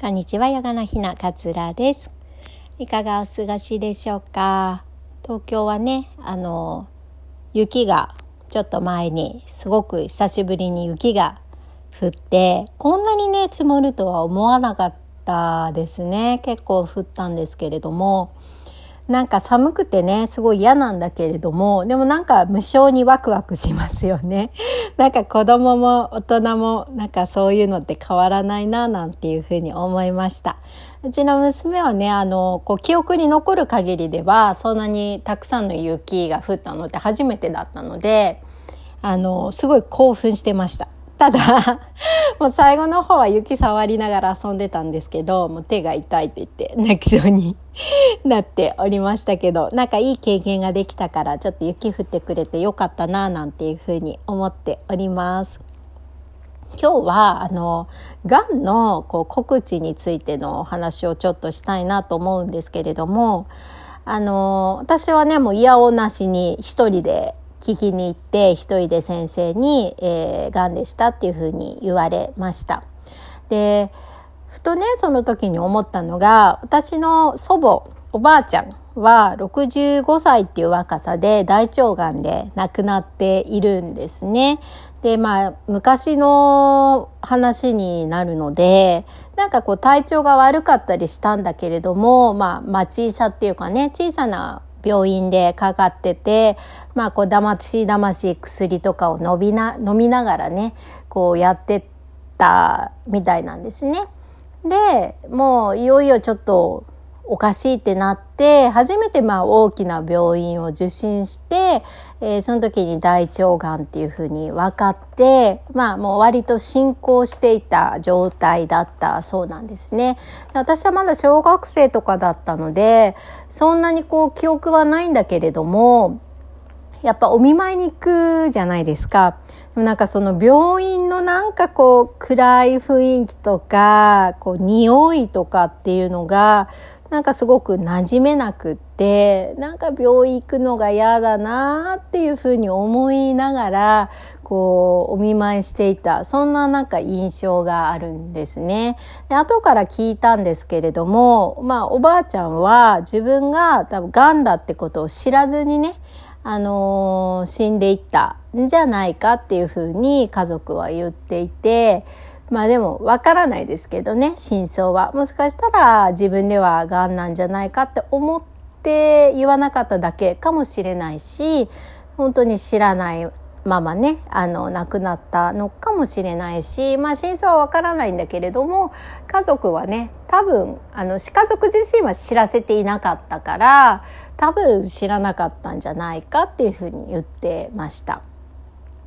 こんにちは、ヨガのひなかつらです。いかがお過ごしでしょうか？東京はね、あの、雪がちょっと前にすごく久しぶりに雪が降って、こんなにね、積もるとは思わなかったですね。結構降ったんですけれども、なんか寒くてね、すごい嫌なんだけれども、でもなんか無性にワクワクしますよね。なんか子供も大人もなんかそういうのって変わらないななんていうふうに思いました。うちの娘はね、あの、こう記憶に残る限りではそんなにたくさんの雪が降ったのって初めてだったので、あの、すごい興奮してました。ただ、もう最後の方は雪触りながら遊んでたんですけど、もう手が痛いって言って泣きそうに なっておりましたけど、なんかいい経験ができたからちょっと雪降ってくれてよかったななんていうふうに思っております。今日はあのがんのこう告知についてのお話をちょっとしたいなと思うんですけれどもあの私はねもう嫌おなしに一人で聞きに行って一人で先生に、えー、がんでしたっていうふうに言われました。でふとねその時に思ったのが私の祖母おばあちゃんは65歳っていう若さで大腸がんで亡くなっているんですね。でまあ昔の話になるのでなんかこう体調が悪かったりしたんだけれどもまあ町医者っていうかね小さな病院でかかっててまあこうだましだまし薬とかを飲みな飲みながらねこうやってたみたいなんですね。でもういよいよちょっとおかしいってなって初めてまあ大きな病院を受診して、えー、その時に大腸がんっていうふうに分かってまあもう割と進行していた状態だったそうなんですね。私はまだ小学生とかだったのでそんなにこう記憶はないんだけれどもやっぱお見舞いに行くじゃないですか。なんかその病院のなんかこう暗い雰囲気とかこう匂いとかっていうのがなんかすごく馴染めなくってなんか病院行くのが嫌だなっていうふうに思いながらこうお見舞いしていたそんななんか印象があるんですね。で後から聞いたんですけれどもまあおばあちゃんは自分が多分がんだってことを知らずにねあのー、死んでいったんじゃないかっていうふうに家族は言っていて。まあでもわからないですけどね真相はもしかしたら自分ではがんなんじゃないかって思って言わなかっただけかもしれないし本当に知らないままねあの亡くなったのかもしれないしまあ真相はわからないんだけれども家族はね多分あの家族自身は知らせていなかったから多分知らなかったんじゃないかっていうふうに言ってました。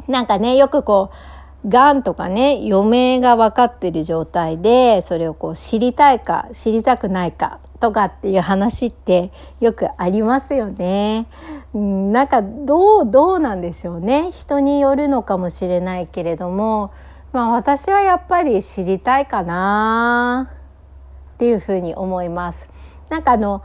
なんかねよくこうがんとかね、余命が分かってる状態で、それをこう知りたいか、知りたくないかとかっていう話ってよくありますよね。うん、なんかどう、どうなんでしょうね。人によるのかもしれないけれども、まあ私はやっぱり知りたいかなっていうふうに思います。なんかあの、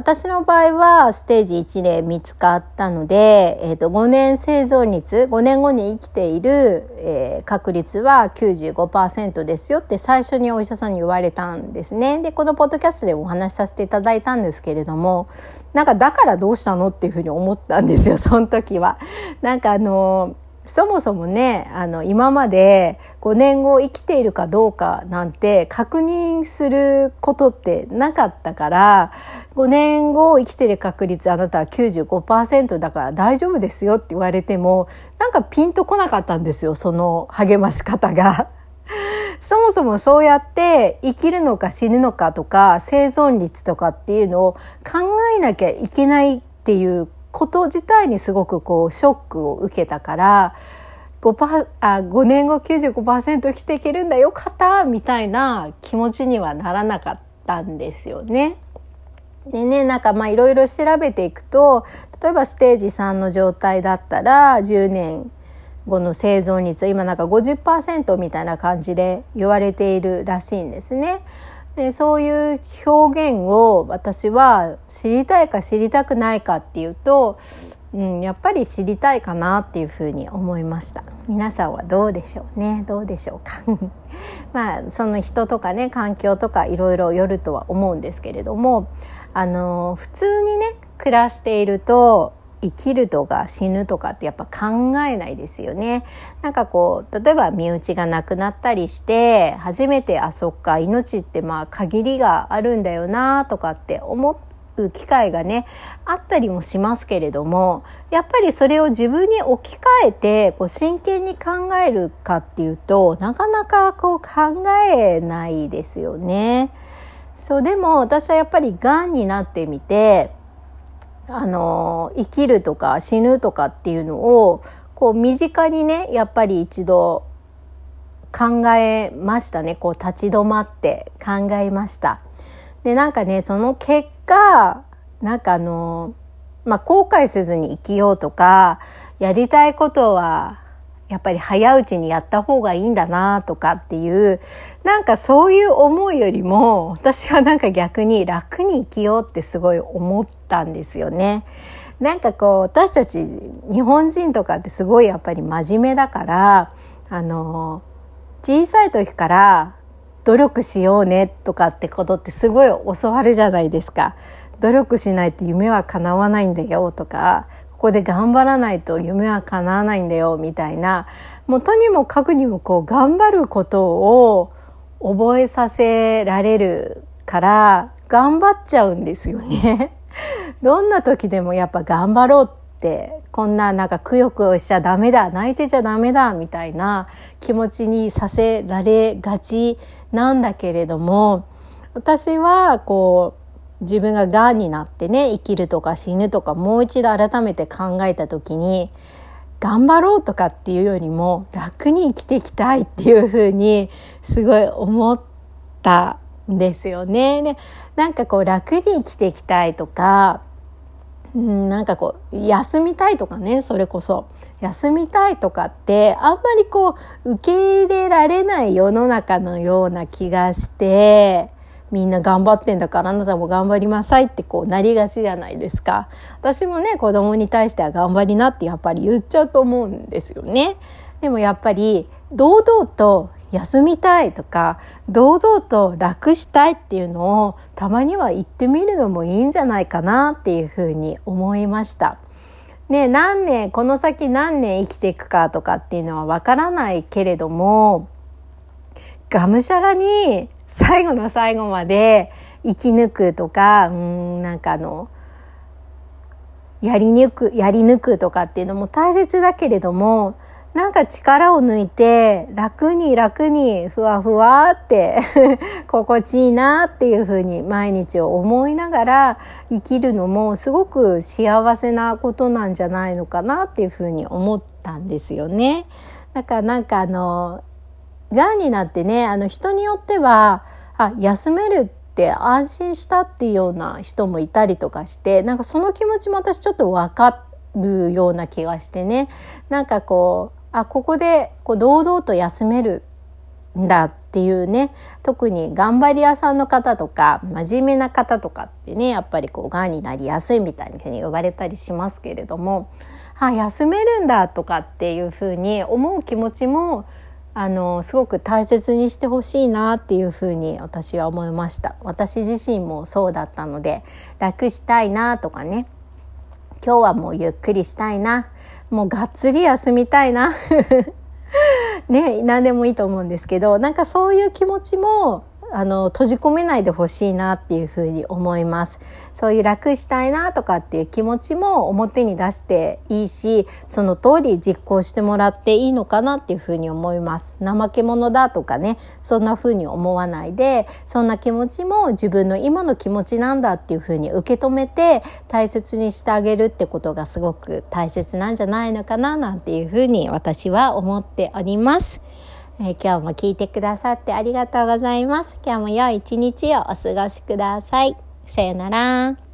私の場合はステージ1で見つかったので、えー、と5年生存率5年後に生きている、えー、確率は95%ですよって最初にお医者さんに言われたんですね。でこのポッドキャストでもお話しさせていただいたんですけれどもなんかだからどうしたのっていうふうに思ったんですよ その時は。なんかあのそもそもねあの今まで5年後生きているかどうかなんて確認することってなかったから5年後生きてる確率あなたは95%だから大丈夫ですよって言われてもなんかピンとこなかったんですよその励まし方が。そもそもそうやって生きるのか死ぬのかとか生存率とかっていうのを考えなきゃいけないっていうこと自体にすごくこうショックを受けたから 5, あ5年後95%生きていけるんだよかったみたいな気持ちにはならなかったんですよね。でねなんかまあいろいろ調べていくと例えばステージ3の状態だったら10年後の生存率今なんか50%みたいな感じで言われているらしいんですね。でそういう表現を私は知りたいか知りたくないかっていうとうん、やっぱり知りたいかなっていうふうに思いました。皆さんはどうでしょうね？どうでしょうか？まあその人とかね環境とかいろいろよるとは思うんですけれどもあの普通にね暮らしていると生きるとか死ぬとかってやっぱ考えないですよね。なんかこう例えば身内がなくなったりして初めてあそっか命ってまあ限りがあるんだよなとかって思う機会がねあったりもしますけれどもやっぱりそれを自分に置き換えてこう真剣に考えるかっていうとなかなかこう考えないですよね。そうでも私はやっぱりがんになってみてあの生きるとか死ぬとかっていうのをこう身近にねやっぱり一度考えましたねこう立ち止まって考えました。でなんかねその結果なんかあのまあ後悔せずに生きようとかやりたいことはやっぱり早いうちにやった方がいいんだなとかっていうなんかそういう思いよりも私はなんか逆に楽に生きようってすごい思ったんですよね。なんかこう私たち日本人とかってすごいやっぱり真面目だからあの小さい時から努力しようねとかってことってすごい教わるじゃないですか。努力しないと夢は叶わないんだよとかここで頑張らないと夢は叶わないんだよみたいなもうとにもかくにもこう頑張ることを覚えさせられるから頑張っちゃうんですよね。どんな時でもやっぱ頑張ろうってこんななんかくよくよしちゃダメだ泣いてちゃダメだみたいな気持ちにさせられがちなんだけれども私はこう自分ががんになってね生きるとか死ぬとかもう一度改めて考えた時に頑張ろうとかっていうよりも楽に生きていきたいっていうふうにすごい思ったんですよね。でなんかこう楽に生きていきたいとかうん、なんかこう休みたいとかねそれこそ休みたいとかってあんまりこう受け入れられない世の中のような気がしてみんな頑張ってんだからあなたも頑張りなさいってこうなりがちじゃないですか私もね子供に対しては頑張りなってやっぱり言っちゃうと思うんですよねでもやっぱり堂々と休みたいとか堂々と楽したいっていうのをたまには言ってみるのもいいんじゃないかなっていうふうに思いました。ね、何年この先何年生きていくかとかっていうのはわからないけれどもがむしゃらに最後の最後まで生き抜くとかうんなんかあのやり抜くやり抜くとかっていうのも大切だけれどもなんか力を抜いて楽に楽にふわふわって 心地いいなっていうふうに毎日を思いながら生きるのもすごく幸せなことなんじゃないのかなっていうふうに思ったんですよね。だからなんかあのがんになってねあの人によってはあ休めるって安心したっていうような人もいたりとかしてなんかその気持ちも私ちょっと分かるような気がしてね。なんかこうあここでこう堂々と休めるんだっていうね。特に頑張り屋さんの方とか真面目な方とかってねやっぱりこうがんになりやすいみたいに呼ばれたりしますけれどもあ休めるんだとかっていうふうに思う気持ちもあのすごく大切にしてほしいなっていうふうに私は思いました。私自身もそうだったので楽したいなとかね。今日はもうゆっくりしたいな。もうがっつり休みたいな。ね何でもいいと思うんですけどなんかそういう気持ちもあの閉じ込めないでほしいなっていうふうに思いますそういう楽したいなとかっていう気持ちも表に出していいしその通り実行してもらっていいのかなっていうふうに思います怠け者だとかねそんなふうに思わないでそんな気持ちも自分の今の気持ちなんだっていうふうに受け止めて大切にしてあげるってことがすごく大切なんじゃないのかななんていうふうに私は思っております。えー、今日も聞いてくださってありがとうございます。今日も良い一日をお過ごしください。さよなら。